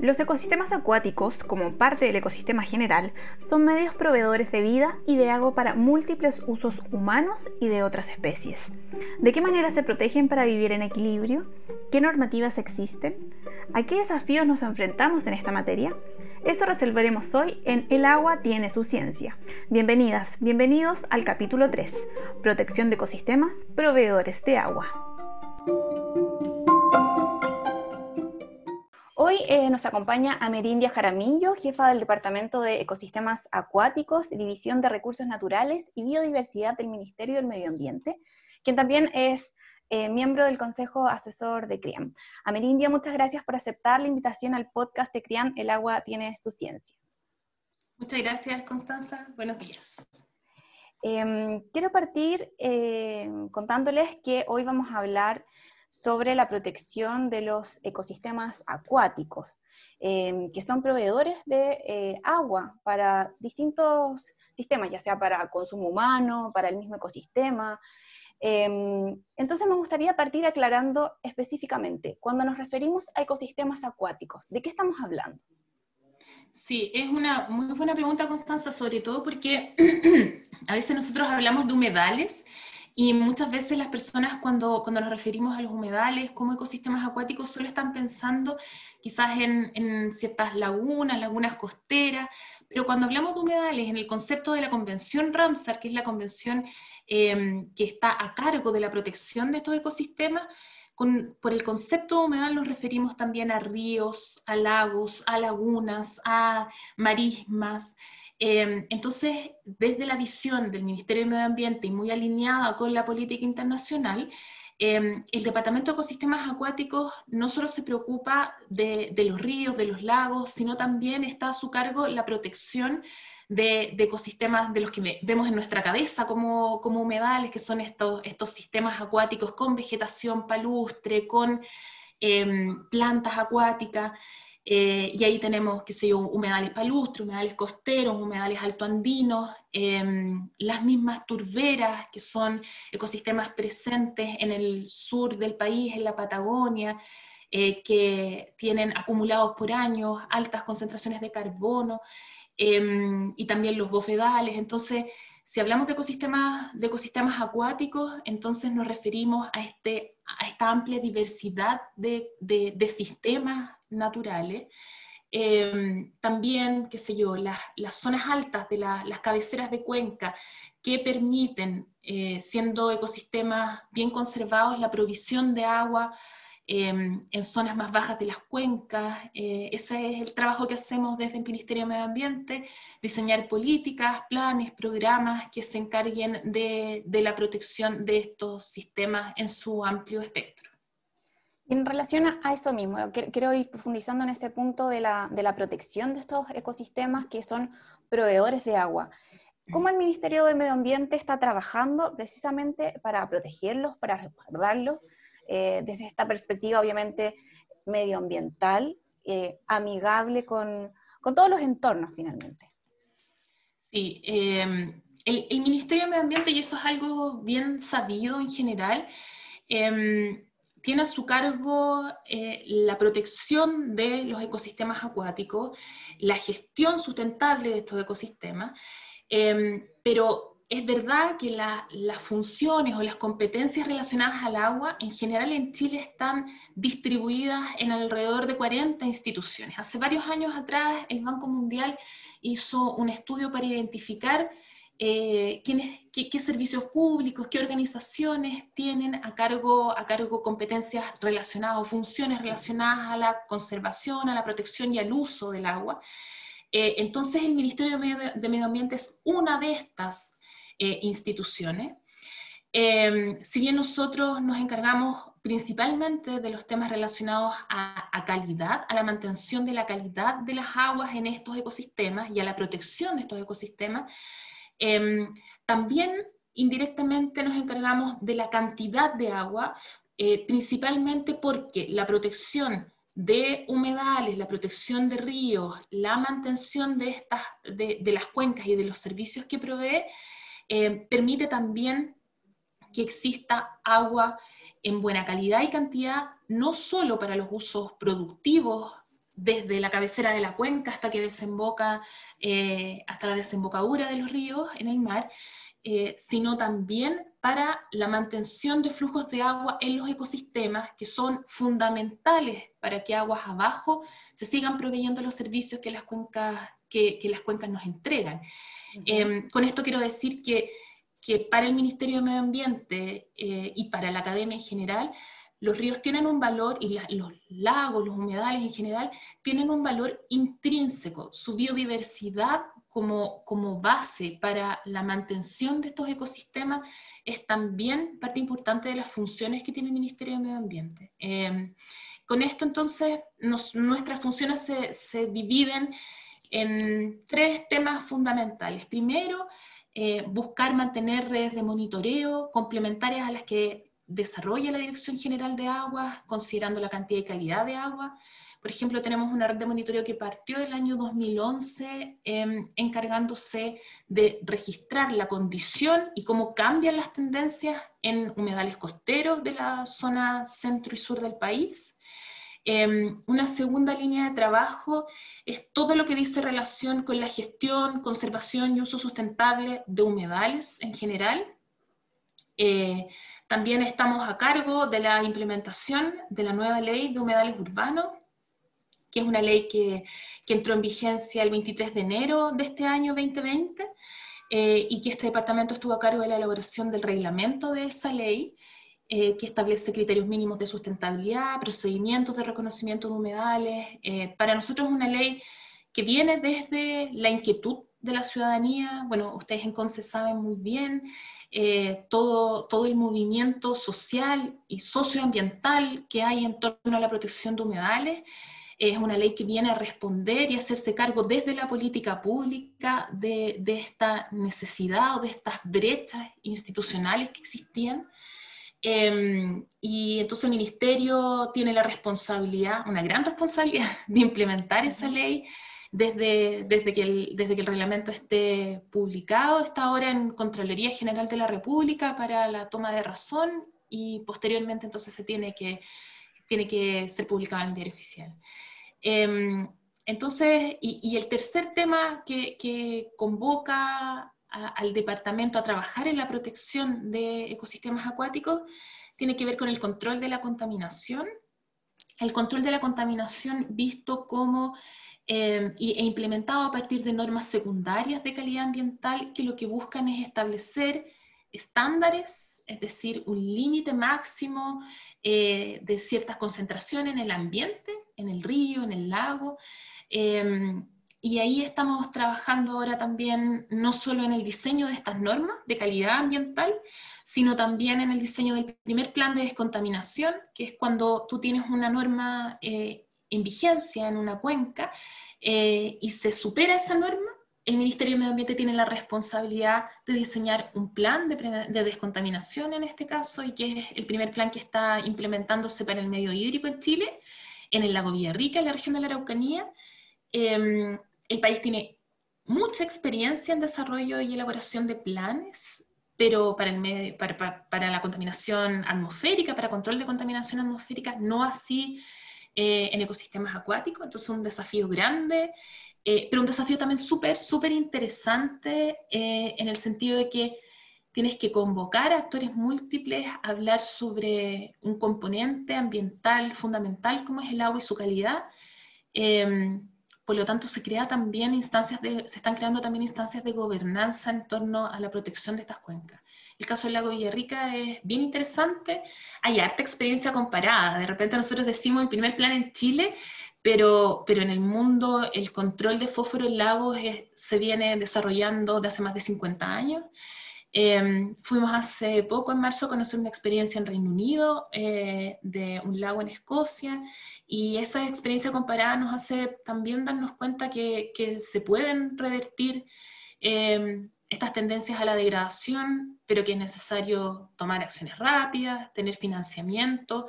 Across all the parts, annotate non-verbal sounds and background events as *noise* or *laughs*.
Los ecosistemas acuáticos, como parte del ecosistema general, son medios proveedores de vida y de agua para múltiples usos humanos y de otras especies. ¿De qué manera se protegen para vivir en equilibrio? ¿Qué normativas existen? ¿A qué desafíos nos enfrentamos en esta materia? Eso resolveremos hoy en El agua tiene su ciencia. Bienvenidas, bienvenidos al capítulo 3, Protección de ecosistemas, proveedores de agua. Hoy eh, nos acompaña Amerindia Jaramillo, jefa del Departamento de Ecosistemas Acuáticos, División de Recursos Naturales y Biodiversidad del Ministerio del Medio Ambiente, quien también es eh, miembro del Consejo Asesor de CRIAM. Amerindia, muchas gracias por aceptar la invitación al podcast de CRIAM, El agua tiene su ciencia. Muchas gracias, Constanza. Buenos días. Em, quiero partir eh, contándoles que hoy vamos a hablar sobre la protección de los ecosistemas acuáticos, em, que son proveedores de eh, agua para distintos sistemas, ya sea para consumo humano, para el mismo ecosistema. Em, entonces me gustaría partir aclarando específicamente, cuando nos referimos a ecosistemas acuáticos, ¿de qué estamos hablando? Sí, es una muy buena pregunta, Constanza, sobre todo porque *clears throat* a veces nosotros hablamos de humedales y muchas veces las personas cuando, cuando nos referimos a los humedales como ecosistemas acuáticos solo están pensando quizás en, en ciertas lagunas, lagunas costeras, pero cuando hablamos de humedales, en el concepto de la Convención Ramsar, que es la convención em, que está a cargo de la protección de estos ecosistemas, por el concepto de humedal nos referimos también a ríos, a lagos, a lagunas, a marismas, Em, entonces, desde la visión del Ministerio de Medio Ambiente y muy alineada con la política internacional, em, el Departamento de Ecosistemas Acuáticos no solo se preocupa de, los ríos, de los lagos, sino también está a su cargo la protección de, ecosistemas de los que vemos en nuestra cabeza como, como humedales, que son estos, estos sistemas acuáticos con vegetación palustre, con em, plantas acuáticas. Eh, y ahí tenemos, qué sé yo, humedales palustres, humedales costeros, humedales altoandinos, em, las mismas turberas, que son ecosistemas presentes en el sur del país, en la Patagonia, eh, que tienen acumulados por años altas concentraciones de carbono, em, y también los bofedales. Entonces, si hablamos de ecosistemas, de ecosistemas acuáticos, entonces nos referimos a, este, a esta amplia diversidad de, de sistemas naturales. Em, también, qué sé yo, las, las zonas altas de las cabeceras de cuenca que permiten, eh, siendo ecosistemas bien conservados, la provisión de agua en zonas más bajas de las cuencas. Eh, ese es el trabajo que hacemos desde el Ministerio de Medio Ambiente, diseñar políticas, planes, programas que se encarguen de, de la protección de estos sistemas en su amplio espectro. En relación a eso mismo, quiero ir profundizando en ese punto de la, de la, protección de estos ecosistemas que son proveedores de agua. ¿Cómo el Ministerio de Medio Ambiente está trabajando precisamente para protegerlos, para resguardarlos, eh, desde esta perspectiva obviamente medioambiental, eh, amigable con, con, todos los entornos finalmente? Sí, em, el, Ministerio de Medio Ambiente, y eso es algo bien sabido en general, eh, tiene a su cargo eh, la protección de los ecosistemas acuáticos, la gestión sustentable de estos ecosistemas, em, pero es verdad que las funciones o las competencias relacionadas al agua en general en Chile están distribuidas en alrededor de 40 instituciones. Hace varios años atrás el Banco Mundial hizo un estudio para identificar eh, qué, servicios públicos, qué organizaciones tienen a cargo, a cargo competencias relacionadas o funciones relacionadas a la conservación, a la protección y al uso del agua. Eh, entonces el Ministerio de Medio, Ambiente es una de estas eh, instituciones. si bien nosotros nos encargamos principalmente de los temas relacionados a, calidad, a la mantención de la calidad de las aguas en estos ecosistemas y a la protección de estos ecosistemas, Em, también indirectamente nos encargamos de la cantidad de agua, eh, principalmente porque la protección de humedales, la protección de ríos, la mantención de, estas, de, las cuencas y de los servicios que provee, eh, permite también que exista agua en buena calidad y cantidad, no solo para los usos productivos desde la cabecera de la cuenca hasta que desemboca, eh, hasta la desembocadura de los ríos en el mar, eh, sino también para la mantención de flujos de agua en los ecosistemas que son fundamentales para que aguas abajo se sigan proveyendo los servicios que las cuencas, que, las cuencas nos entregan. Em, con esto quiero decir que, que, para el Ministerio de Medio Ambiente eh, y para la academia en general, los ríos tienen un valor, y los lagos, los humedales en general, tienen un valor intrínseco. Su biodiversidad como, como base para la mantención de estos ecosistemas es también parte importante de las funciones que tiene el Ministerio de Medio Ambiente. Em, con esto entonces nuestras funciones se, se, dividen en tres temas fundamentales. Primero, eh, buscar mantener redes de monitoreo complementarias a las que desarrolla la Dirección General de Aguas, considerando la cantidad y calidad de agua. Por ejemplo, tenemos una red de monitoreo que partió el año 2011 em, encargándose de registrar la condición y cómo cambian las tendencias en humedales costeros de la zona centro y sur del país. Em, una segunda línea de trabajo es todo lo que dice relación con la gestión, conservación y uso sustentable de humedales en general. Eh, también estamos a cargo de la implementación de la nueva ley de humedales urbanos, que es una ley que, entró en vigencia el 23 de enero de este año 2020 eh, y que este departamento estuvo a cargo de la elaboración del reglamento de esa ley, eh, que establece criterios mínimos de sustentabilidad, procedimientos de reconocimiento de humedales. Eh, para nosotros es una ley que viene desde la inquietud de la ciudadanía. Bueno, ustedes en CONCE saben muy bien eh, todo, todo el movimiento social y socioambiental que hay en torno a la protección de humedales. Es una ley que viene a responder y hacerse cargo desde la política pública de, de esta necesidad o de estas brechas institucionales que existían. Em, y entonces el ministerio tiene la responsabilidad, una gran responsabilidad, *laughs* de implementar esa ley desde, desde, que el, desde que el reglamento esté publicado, está ahora en Contraloría General de la República para la toma de razón y posteriormente entonces se tiene que, tiene que ser publicado en el diario oficial. Em, entonces, y, el tercer tema que, que convoca al departamento a trabajar en la protección de ecosistemas acuáticos tiene que ver con el control de la contaminación. El control de la contaminación visto como Em, e implementado a partir de normas secundarias de calidad ambiental que lo que buscan es establecer estándares, es decir, un límite máximo eh, de ciertas concentraciones en el ambiente, en el río, en el lago. Em, y ahí estamos trabajando ahora también no solo en el diseño de estas normas de calidad ambiental, sino también en el diseño del primer plan de descontaminación, que es cuando tú tienes una norma eh, en vigencia en una cuenca eh, y se supera esa norma, el Ministerio de Medio Ambiente tiene la responsabilidad de diseñar un plan de, de, descontaminación en este caso, y que es el primer plan que está implementándose para el medio hídrico en Chile, en el lago Villarrica, en la región de la Araucanía. Em, el país tiene mucha experiencia en desarrollo y elaboración de planes, pero para, la contaminación atmosférica, para control de contaminación atmosférica, no así eh, en ecosistemas acuáticos, entonces un desafío grande, eh, pero un desafío también súper, súper interesante eh, en el sentido de que tienes que convocar a actores múltiples a hablar sobre un componente ambiental fundamental como es el agua y su calidad. Em, por lo tanto, se, crea también instancias de, se están creando también instancias de gobernanza en torno a la protección de estas cuencas. El caso del lago Villarrica es bien interesante. Hay harta experiencia comparada. De repente nosotros decimos el primer plan en Chile, pero, pero en el mundo el control de fósforo en lagos se viene desarrollando de hace más de 50 años. Em, fuimos hace poco, en marzo, a conocer una experiencia en Reino Unido eh, de un lago en Escocia y esa experiencia comparada nos hace también darnos cuenta que, que se pueden revertir em, estas tendencias a la degradación, pero que es necesario tomar acciones rápidas, tener financiamiento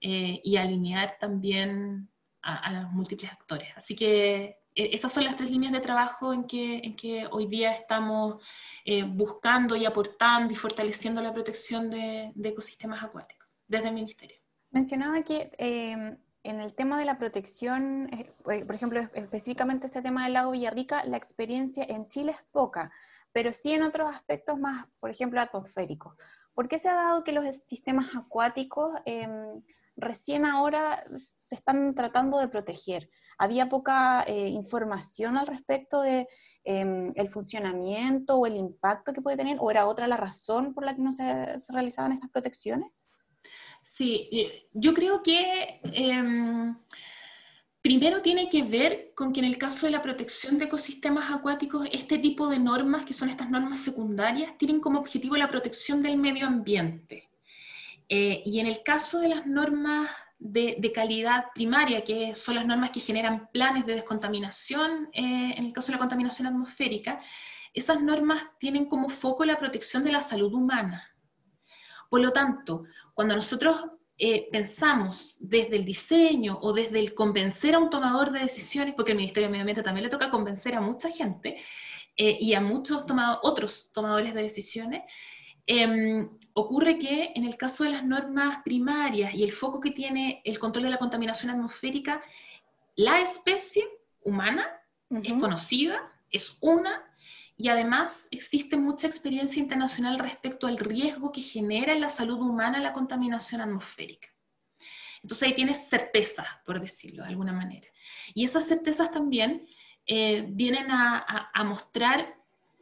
eh, y alinear también a, los múltiples actores. Así que e, esas son las tres líneas de trabajo en que, en que hoy día estamos eh, buscando y aportando y fortaleciendo la protección de, ecosistemas acuáticos desde el Ministerio. Mencionaba que eh, en el tema de la protección, eh, por ejemplo, específicamente este tema del lago Villarrica, la experiencia en Chile es poca, pero sí en otros aspectos más, por ejemplo, atmosféricos. ¿Por qué se ha dado que los sistemas acuáticos em, recién ahora se están tratando de proteger. Había poca eh, información al respecto de em, funcionamiento o el impacto que puede tener, o era otra la razón por la que no se, realizaban estas protecciones. Sí, eh, yo creo que em, primero tiene que ver con que en el caso de la protección de ecosistemas acuáticos, este tipo de normas, que son estas normas secundarias, tienen como objetivo la protección del medio ambiente. Eh, y en el caso de las normas de, calidad primaria, que son las normas que generan planes de descontaminación, eh, en el caso de la contaminación atmosférica, esas normas tienen como foco la protección de la salud humana. Por lo tanto, cuando nosotros eh, pensamos desde el diseño o desde el convencer a un tomador de decisiones, porque el Ministerio de Medio Ambiente también le toca convencer a mucha gente y a muchos otros tomadores de decisiones, Em, ocurre que en el caso de las normas primarias y el foco que tiene el control de la contaminación atmosférica, la especie humana es conocida, es una, y además existe mucha experiencia internacional respecto al riesgo que genera en la salud humana la contaminación atmosférica. Entonces ahí tienes certezas, por decirlo de alguna manera. Y esas certezas también eh, vienen a mostrar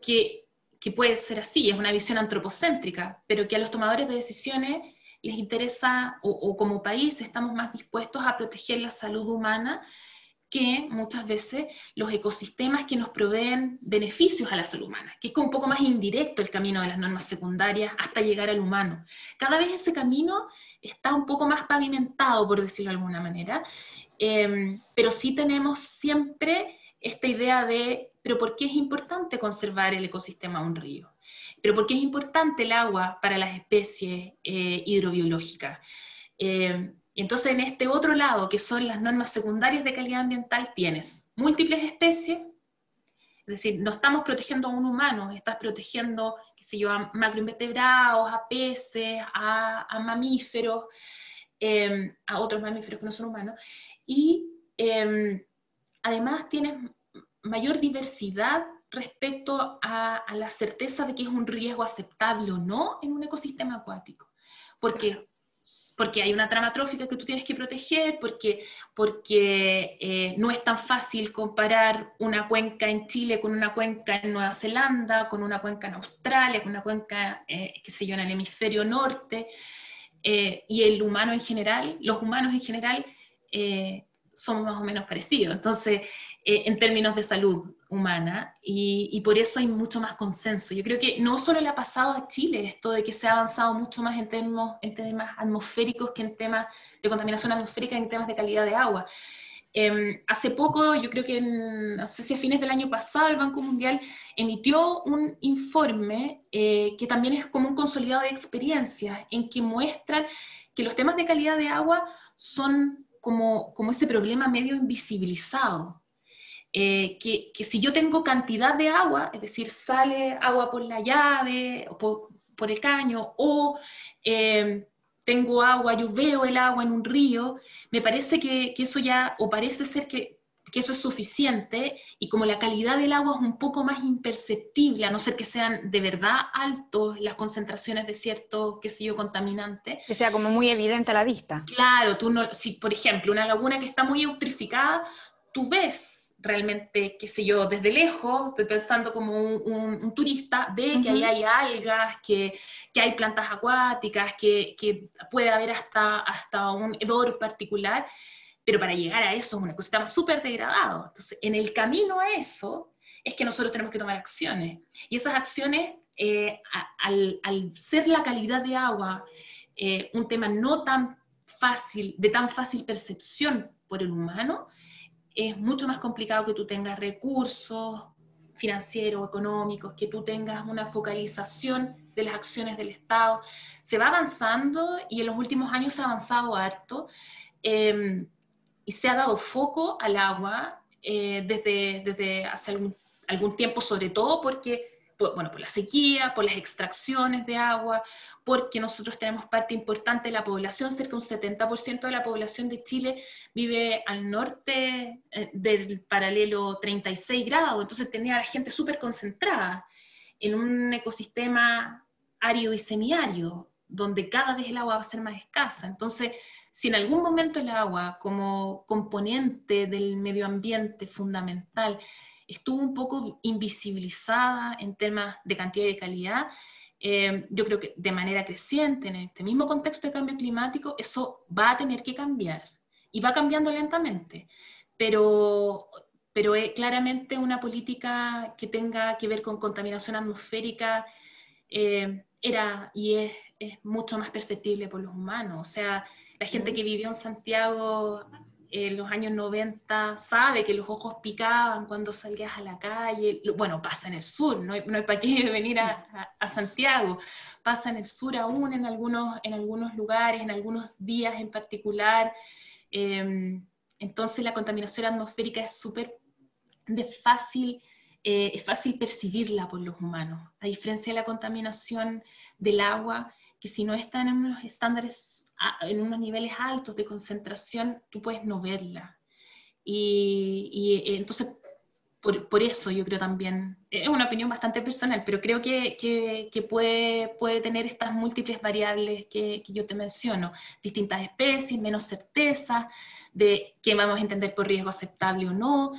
que que puede ser así, es una visión antropocéntrica, pero que a los tomadores de decisiones les interesa, o, como país estamos más dispuestos a proteger la salud humana que muchas veces los ecosistemas que nos proveen beneficios a la salud humana, que es un poco más indirecto el camino de las normas secundarias hasta llegar al humano. Cada vez ese camino está un poco más pavimentado, por decirlo de alguna manera, em, pero sí tenemos siempre esta idea de pero ¿por qué es importante conservar el ecosistema de un río? ¿Pero por qué es importante el agua para las especies eh, hidrobiológicas? Eh, entonces, en este otro lado, que son las normas secundarias de calidad ambiental, tienes múltiples especies, es decir, no estamos protegiendo a un humano, estás protegiendo, qué sé yo, a macroinvertebrados, a peces, a, mamíferos, eh, a otros mamíferos que no son humanos, y además tienes mayor diversidad respecto a, la certeza de que es un riesgo aceptable o no en un ecosistema acuático. Porque, porque hay una trama trófica que tú tienes que proteger, porque, porque eh, no es tan fácil comparar una cuenca en Chile con una cuenca en Nueva Zelanda, con una cuenca en Australia, con una cuenca, eh, qué sé yo, en el hemisferio norte. Eh, y el humano en general, los humanos en general, somos más o menos parecidos, entonces, eh, en términos de salud humana, y, por eso hay mucho más consenso. Yo creo que no solo le ha pasado a Chile esto de que se ha avanzado mucho más en, términos, en temas atmosféricos que en temas de contaminación atmosférica, en temas de calidad de agua. Em, hace poco, yo creo que no sé si a fines del año pasado, el Banco Mundial emitió un informe eh, que también es como un consolidado de experiencias, en que muestran que los temas de calidad de agua son como, ese problema medio invisibilizado. Eh, que, si yo tengo cantidad de agua, es decir, sale agua por la llave o por, el caño, o eh, tengo agua, yo veo el agua en un río, me parece que, que, eso ya, o parece ser que que eso es suficiente y como la calidad del agua es un poco más imperceptible, a no ser que sean de verdad altos las concentraciones de cierto, qué sé yo, contaminante. Que sea como muy evidente a la vista. Claro, tú no, si por ejemplo una laguna que está muy eutrificada, tú ves realmente, qué sé yo, desde lejos, estoy pensando como un, turista, ve que ahí hay algas, que, que hay plantas acuáticas, que, que, puede haber hasta, hasta un hedor particular, pero para llegar a eso es un ecosistema súper degradado. Entonces, en el camino a eso es que nosotros tenemos que tomar acciones. Y esas acciones, eh, al, ser la calidad de agua eh, un tema no tan fácil, de tan fácil percepción por el humano, es mucho más complicado que tú tengas recursos financieros, económicos, que tú tengas una focalización de las acciones del Estado. Se va avanzando y en los últimos años se ha avanzado harto. Em, y se ha dado foco al agua eh, desde, desde, hace algún, tiempo, sobre todo porque, bueno, por la sequía, por las extracciones de agua, porque nosotros tenemos parte importante de la población, cerca de un 70% de la población de Chile vive al norte eh, del paralelo 36 grados, entonces tenía la gente súper concentrada en un ecosistema árido y semiárido, donde cada vez el agua va a ser más escasa. Entonces, si en algún momento el agua como componente del medio ambiente fundamental estuvo un poco invisibilizada en temas de cantidad y de calidad, eh, yo creo que de manera creciente, en este mismo contexto de cambio climático, eso va a tener que cambiar y va cambiando lentamente, pero, pero claramente una política que tenga que ver con contaminación atmosférica eh, era y es, es, mucho más perceptible por los humanos. O sea, la gente que vivió en Santiago en los años 90 sabe que los ojos picaban cuando salías a la calle. Bueno, pasa en el sur, no hay, no para qué *laughs* venir a, a, Santiago. Pasa en el sur aún, en algunos, en algunos lugares, en algunos días en particular. Em, entonces la contaminación atmosférica es súper fácil, eh, es fácil percibirla por los humanos, a diferencia de la contaminación del agua, que si no están en unos estándares, en unos niveles altos de concentración, tú puedes no verla. Y, eh, entonces, por, por, eso yo creo también, es una opinión bastante personal, pero creo que, que, puede, puede tener estas múltiples variables que, que, yo te menciono, distintas especies, menos certeza de qué vamos a entender por riesgo aceptable o no,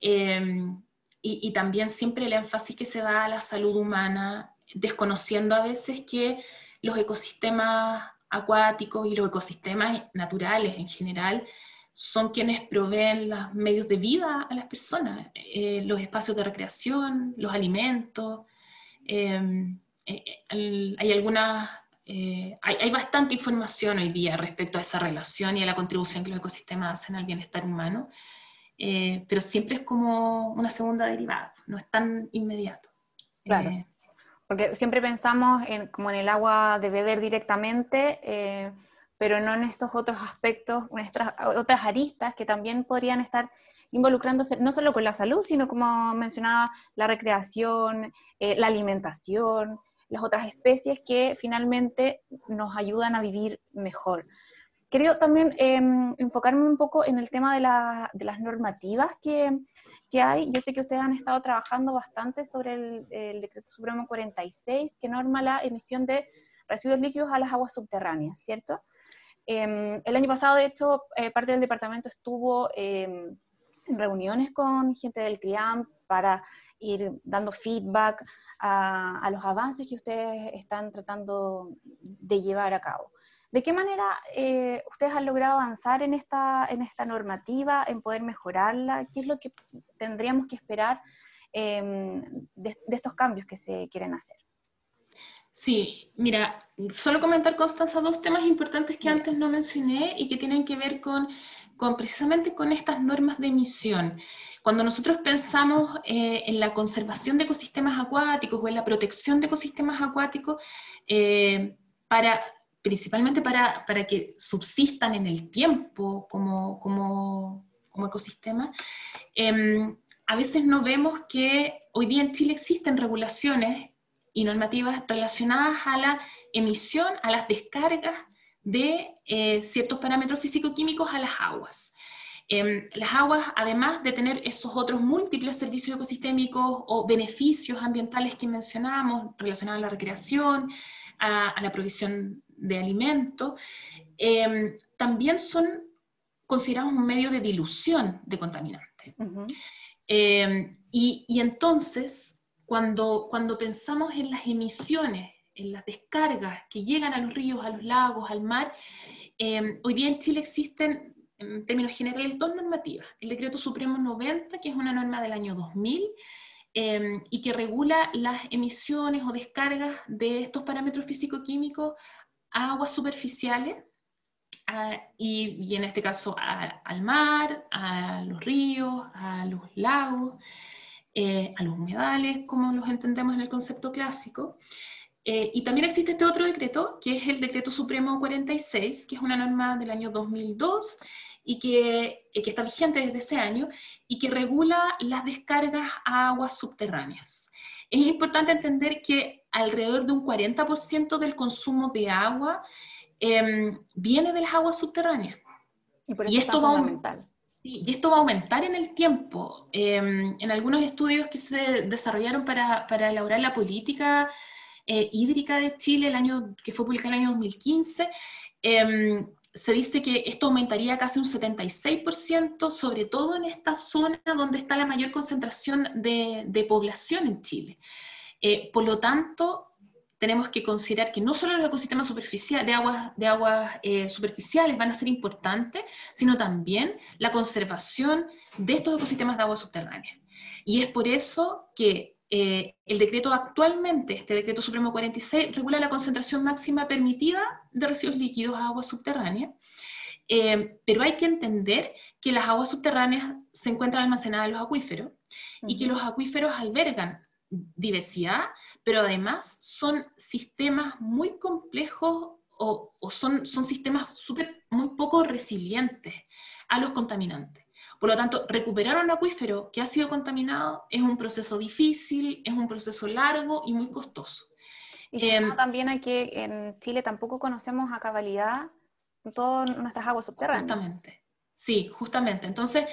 em, y, y, también siempre el énfasis que se da a la salud humana, desconociendo a veces que los ecosistemas acuáticos y los ecosistemas naturales en general son quienes proveen los medios de vida a las personas, eh, los espacios de recreación, los alimentos. Em, eh, eh, hay algunas, hay, hay, bastante información hoy día respecto a esa relación y a la contribución que los ecosistemas hacen al bienestar humano, pero siempre es como una segunda derivada, no es tan inmediato. Claro. Porque siempre pensamos en, como en el agua de beber directamente, eh, pero no en estos otros aspectos, en estas otras aristas que también podrían estar involucrándose no solo con la salud, sino como mencionaba, la recreación, eh, la alimentación, las otras especies que finalmente nos ayudan a vivir mejor. Quería también em, enfocarme un poco en el tema de, de las normativas que, que, hay. Yo sé que ustedes han estado trabajando bastante sobre el, Decreto Supremo 46, que norma la emisión de residuos líquidos a las aguas subterráneas, ¿cierto? Em, el año pasado, de hecho, eh, parte del departamento estuvo em, en reuniones con gente del CRIAM para ir dando feedback a, a los avances que ustedes están tratando de llevar a cabo. ¿De qué manera eh, ustedes han logrado avanzar en esta, en esta normativa, en poder mejorarla? ¿Qué es lo que tendríamos que esperar em, de, estos cambios que se quieren hacer? Sí, mira, solo comentar, Constanza, dos temas importantes que antes no mencioné y que tienen que ver con, con precisamente con estas normas de emisión. Cuando nosotros pensamos eh, en la conservación de ecosistemas acuáticos o en la protección de ecosistemas acuáticos, eh, para principalmente para, para, que subsistan en el tiempo como, como, como ecosistema, em, a veces no vemos que hoy día en Chile existen regulaciones y normativas relacionadas a la emisión, a las descargas de eh, ciertos parámetros físico-químicos a las aguas. Em, las aguas, además de tener esos otros múltiples servicios ecosistémicos o beneficios ambientales que mencionamos, relacionados a la recreación, a, la provisión de alimentos, em, también son considerados un medio de dilución de contaminantes. Em, y, entonces, cuando, cuando pensamos en las emisiones, en las descargas que llegan a los ríos, a los lagos, al mar, em, hoy día en Chile existen, en términos generales, dos normativas. El Decreto Supremo 90, que es una norma del año 2000, Em, y que regula las emisiones o descargas de estos parámetros físico-químicos aguas superficiales y, en este caso al mar, a los ríos, a los lagos, eh, a los humedales, como los entendemos en el concepto clásico. Eh, y también existe este otro decreto, que es el Decreto Supremo 46, que es una norma del año 2002 y que, eh, que, está vigente desde ese año y que regula las descargas a aguas subterráneas. Es importante entender que alrededor de un 40% del consumo de agua em, viene de las aguas subterráneas. Y, esto va fundamental. Y esto va a aumentar en el tiempo. Em, en algunos estudios que se desarrollaron para, para elaborar la política eh, hídrica de Chile, el año, que fue publicada en el año 2015, em, se dice que esto aumentaría casi un 76%, sobre todo en esta zona donde está la mayor concentración de, población en Chile. Eh, por lo tanto, tenemos que considerar que no solo los ecosistemas superficiales, de aguas, de aguas eh, superficiales van a ser importantes, sino también la conservación de estos ecosistemas de aguas subterráneas. Y es por eso que eh, el decreto actualmente, este decreto supremo 46, regula la concentración máxima permitida de residuos líquidos a aguas subterráneas, eh, pero hay que entender que las aguas subterráneas se encuentran almacenadas en los acuíferos y que los acuíferos albergan diversidad, pero además son sistemas muy complejos o, son, son sistemas super, muy poco resilientes a los contaminantes. Por lo tanto, recuperar un acuífero que ha sido contaminado es un proceso difícil, es un proceso largo y muy costoso. Y eh, también hay que en Chile tampoco conocemos a cabalidad todas nuestras aguas subterráneas. Justamente, sí, justamente. Entonces,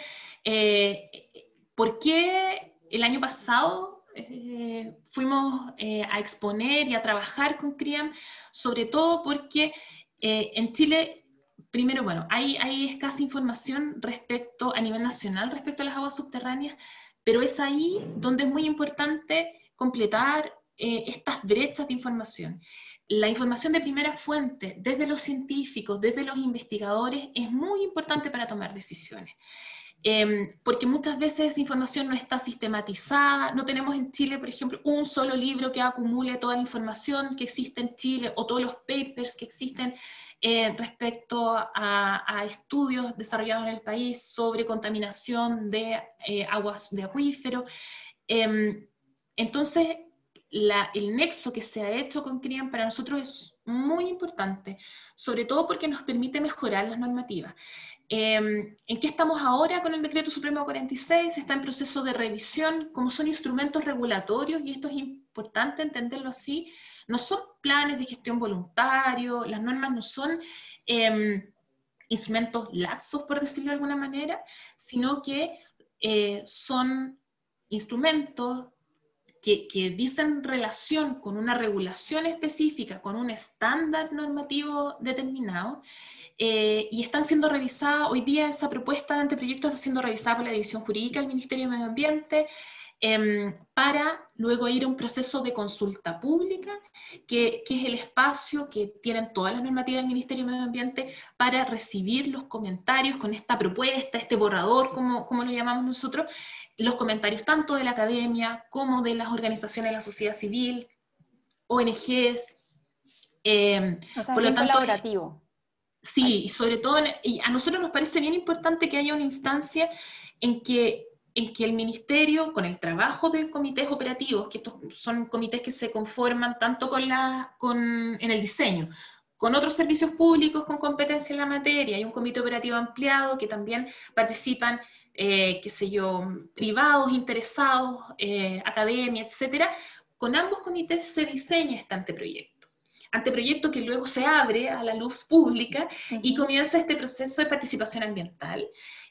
eh, ¿por qué el año pasado eh, fuimos eh, a exponer y a trabajar con CRIAM, sobre todo porque eh, en Chile, primero, bueno, hay, escasa información respecto a nivel nacional respecto a las aguas subterráneas, pero es ahí donde es muy importante completar estas brechas de información. La información de primera fuente, desde los científicos, desde los investigadores, es muy importante para tomar decisiones. Em, porque muchas veces esa información no está sistematizada, no tenemos en Chile, por ejemplo, un solo libro que acumule toda la información que existe en Chile o todos los papers que existen eh, respecto a, estudios desarrollados en el país sobre contaminación de eh, aguas de acuífero. Em, entonces, el nexo que se ha hecho con CRIAM para nosotros es muy importante, sobre todo porque nos permite mejorar las normativas. Em, ¿En qué estamos ahora con el decreto supremo 46? Está en proceso de revisión, como son instrumentos regulatorios, y esto es importante entenderlo así, no son planes de gestión voluntario, las normas no son em, instrumentos laxos, por decirlo de alguna manera, sino que eh, son instrumentos que, dicen relación con una regulación específica, con un estándar normativo determinado, eh, y están siendo revisadas, hoy día esa propuesta de anteproyecto está siendo revisada por la División Jurídica del Ministerio de Medio Ambiente em, para luego ir a un proceso de consulta pública, que, que, es el espacio que tienen todas las normativas del Ministerio de Medio Ambiente para recibir los comentarios con esta propuesta, este borrador, como, como lo llamamos nosotros, los comentarios tanto de la academia como de las organizaciones de la sociedad civil, ONGs. Eh, por lo tanto, colaborativo. Sí, y sobre todo, y a nosotros nos parece bien importante que haya una instancia en que, en que el ministerio, con el trabajo de comités operativos, que estos son comités que se conforman tanto con la, con, en el diseño, con otros servicios públicos con competencia en la materia, hay un comité operativo ampliado que también participan, eh, qué sé yo, privados, interesados, eh, academia, etcétera. Con ambos comités se diseña este anteproyecto anteproyecto que luego se abre a la luz pública y comienza este proceso de participación ambiental.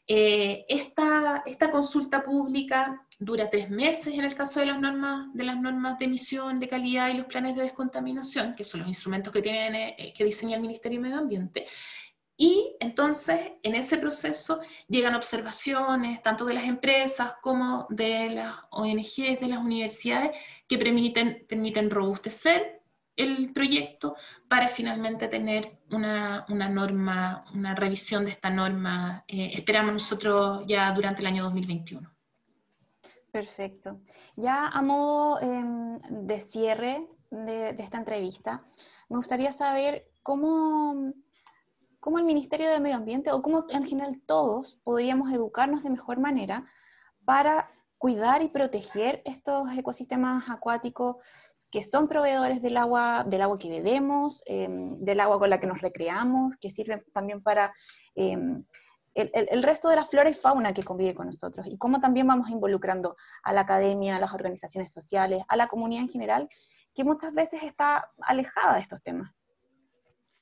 Eh, esta, consulta pública dura tres meses en el caso de las, normas, de emisión, de calidad y los planes de descontaminación, que son los instrumentos que, tiene, eh, que diseña el Ministerio de Medio Ambiente. Y entonces en ese proceso llegan observaciones tanto de las empresas como de las ONGs, de las universidades, que permiten robustecer el proyecto para finalmente tener una, norma, una revisión de esta norma, eh, esperamos nosotros ya durante el año 2021. Perfecto. Ya a modo em, de cierre de, esta entrevista, me gustaría saber cómo, cómo el Ministerio de Medio Ambiente o cómo en general todos podríamos educarnos de mejor manera para cuidar y proteger estos ecosistemas acuáticos que son proveedores del agua, del agua que bebemos, em, del agua con la que nos recreamos, que sirven también para em, el, resto de la flora y fauna que convive con nosotros, y cómo también vamos involucrando a la academia, a las organizaciones sociales, a la comunidad en general, que muchas veces está alejada de estos temas.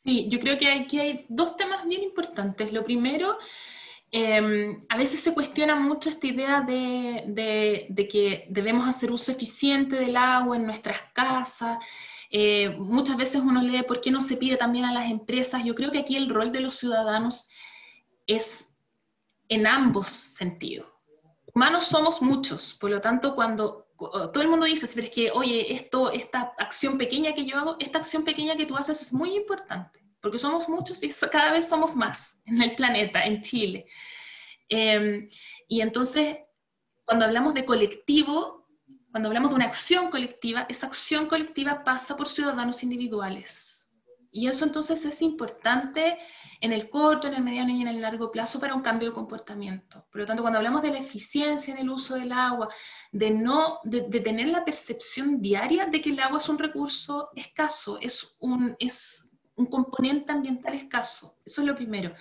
Sí, yo creo que aquí hay dos temas bien importantes. Lo primero, em, a veces se cuestiona mucho esta idea de, que debemos hacer uso eficiente del agua en nuestras casas. Eh, muchas veces uno lee por qué no se pide también a las empresas. Yo creo que aquí el rol de los ciudadanos es en ambos sentidos. Humanos somos muchos, por lo tanto, cuando todo el mundo dice, pero es que, oye, esto, esta acción pequeña que yo hago, esta acción pequeña que tú haces es muy importante, porque somos muchos y cada vez somos más en el planeta, en Chile. Em, y entonces, cuando hablamos de colectivo, cuando hablamos de una acción colectiva, esa acción colectiva pasa por ciudadanos individuales. Y eso entonces es importante en el corto, en el mediano y en el largo plazo para un cambio de comportamiento. Por lo tanto, cuando hablamos de la eficiencia en el uso del agua, de, no, de, tener la percepción diaria de que el agua es un recurso escaso, es un, es un componente ambiental escaso, eso es lo primero.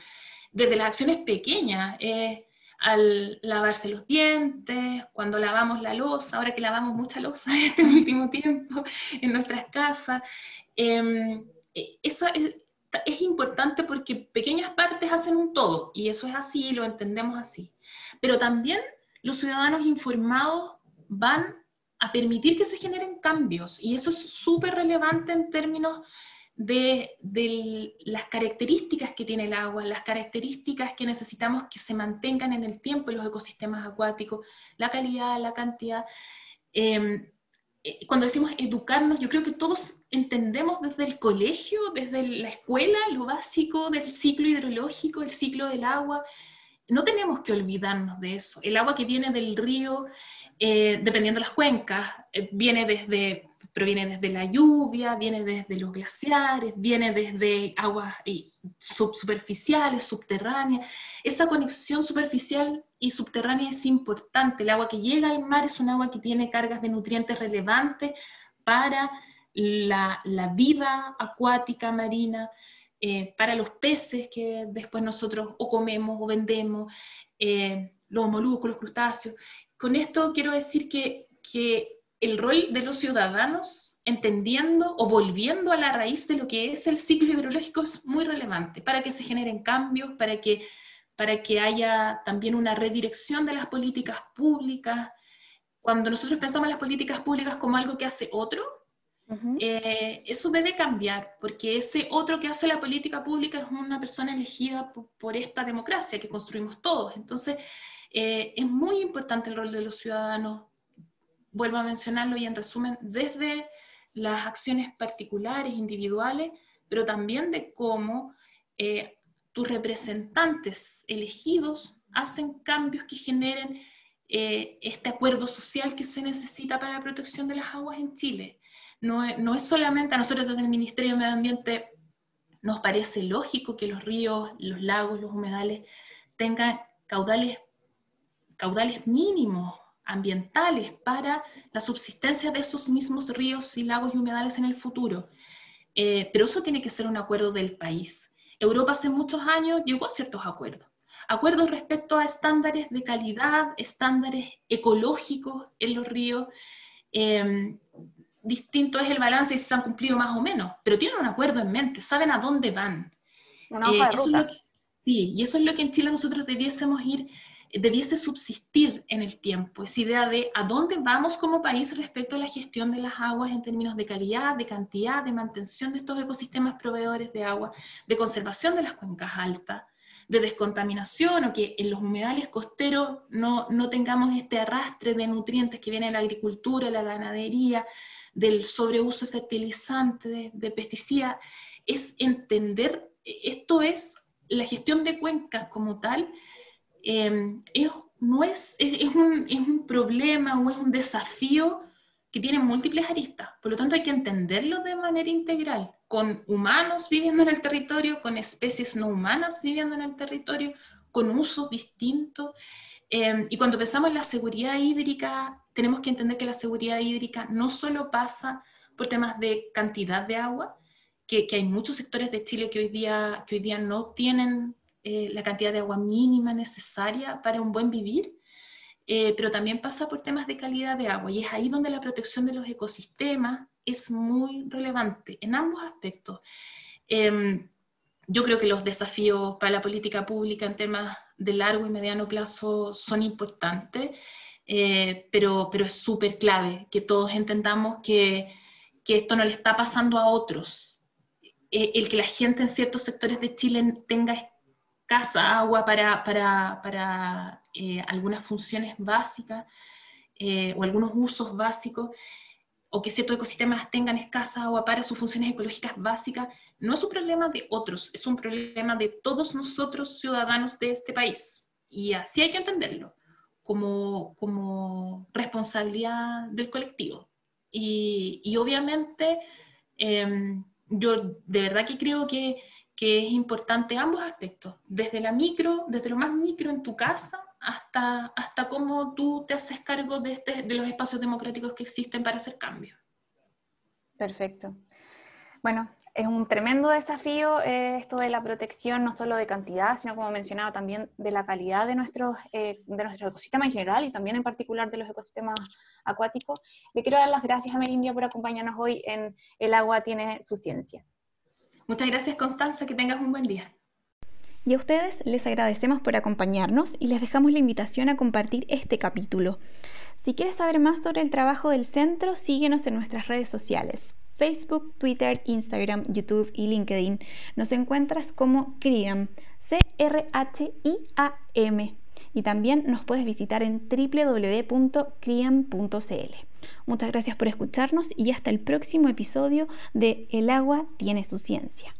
Desde las acciones pequeñas, eh, al lavarse los dientes, cuando lavamos la losa, ahora que lavamos mucha losa *laughs* este último tiempo en nuestras casas, eh, eh, esa es, importante porque pequeñas partes hacen un todo, y eso es así, lo entendemos así. Pero también los ciudadanos informados van a permitir que se generen cambios, y eso es súper relevante en términos de, las características que tiene el agua, las características que necesitamos que se mantengan en el tiempo en los ecosistemas acuáticos, la calidad, la cantidad. Em, eh, cuando decimos educarnos, yo creo que todos entendemos desde el colegio, desde la escuela, lo básico del ciclo hidrológico, el ciclo del agua. No tenemos que olvidarnos de eso. El agua que viene del río, eh, dependiendo de las cuencas, eh, viene desde, proviene desde la lluvia, viene desde los glaciares, viene desde aguas superficiales, subterráneas. Esa conexión superficial y subterránea es importante. El agua que llega al mar es un agua que tiene cargas de nutrientes relevantes para la, vida acuática marina, eh, para los peces que después nosotros o comemos o vendemos, eh, los moluscos, los crustáceos. Con esto quiero decir que, que el rol de los ciudadanos, entendiendo o volviendo a la raíz de lo que es el ciclo hidrológico, es muy relevante para que se generen cambios, para que, para que haya también una redirección de las políticas públicas. Cuando nosotros pensamos en las políticas públicas como algo que hace otro, eh, eso debe cambiar, porque ese otro que hace la política pública es una persona elegida por, esta democracia que construimos todos. Entonces, eh, es muy importante el rol de los ciudadanos, vuelvo a mencionarlo y en resumen, desde las acciones particulares, individuales, pero también de cómo eh, tus representantes elegidos hacen cambios que generen este acuerdo social que se necesita para la protección de las aguas en Chile. No, es solamente a nosotros desde el Ministerio de Medio Ambiente, nos parece lógico que los ríos, los lagos, los humedales tengan caudales, caudales mínimos ambientales para la subsistencia de esos mismos ríos y lagos y humedales en el futuro. Eh, pero eso tiene que ser un acuerdo del país. Europa hace muchos años llegó a ciertos acuerdos. Acuerdos respecto a estándares de calidad, estándares ecológicos en los ríos, eh, distinto es el balance y si se han cumplido más o menos, pero tienen un acuerdo en mente, saben a dónde van. Una hoja de eh, ruta. sí, y eso es lo que en Chile nosotros debiésemos ir, debiese subsistir en el tiempo, esa idea de a dónde vamos como país respecto a la gestión de las aguas en términos de calidad, de cantidad, de mantención de estos ecosistemas proveedores de agua, de conservación de las cuencas altas, de descontaminación o que en los humedales costeros no, no tengamos este arrastre de nutrientes que viene de la agricultura, la ganadería, del sobreuso de fertilizantes, de, pesticidas, es entender, esto es la gestión de cuencas como tal, em, no es, es, un, es un problema o es un desafío que tiene múltiples aristas. Por lo tanto, hay que entenderlo de manera integral, con humanos viviendo en el territorio, con especies no humanas viviendo en el territorio, con usos distintos. Em, y cuando pensamos en la seguridad hídrica, tenemos que entender que la seguridad hídrica no solo pasa por temas de cantidad de agua, que, hay muchos sectores de Chile que hoy día, que hoy día no tienen eh, la cantidad de agua mínima necesaria para un buen vivir, eh, pero también pasa por temas de calidad de agua. Y es ahí donde la protección de los ecosistemas, es muy relevante en ambos aspectos. Em, yo creo que los desafíos para la política pública en temas de largo y mediano plazo son importantes, eh, pero, pero es súper clave que todos entendamos que, que, esto no le está pasando a otros. Eh, el que la gente en ciertos sectores de Chile tenga escasa agua para, para, para eh, algunas funciones básicas o algunos usos básicos, o que ciertos ecosistemas tengan escasa agua para sus funciones ecológicas básicas, no es un problema de otros, es un problema de todos nosotros ciudadanos de este país. Y así hay que entenderlo, como, como responsabilidad del colectivo. Y, y obviamente, em, yo de verdad que creo que, que es importante ambos aspectos, desde la micro, desde lo más micro en tu casa, hasta, hasta cómo tú te haces cargo de, este, de los espacios democráticos que existen para hacer cambios. Perfecto. Bueno, es un tremendo desafío eh, esto de la protección, no solo de cantidad, sino como mencionaba también de la calidad de nuestros, eh, de nuestro ecosistema en general y también en particular de los ecosistemas acuáticos. Le quiero dar las gracias a Merindia por acompañarnos hoy en El agua tiene su ciencia. Muchas gracias Constanza, que tengas un buen día. Y a ustedes les agradecemos por acompañarnos y les dejamos la invitación a compartir este capítulo. Si quieres saber más sobre el trabajo del centro, síguenos en nuestras redes sociales. Facebook, Twitter, Instagram, YouTube y LinkedIn. Nos encuentras como CRIAM, C-R-H-I-A-M. Y también nos puedes visitar en www.criam.cl. Muchas gracias por escucharnos y hasta el próximo episodio de El agua tiene su ciencia.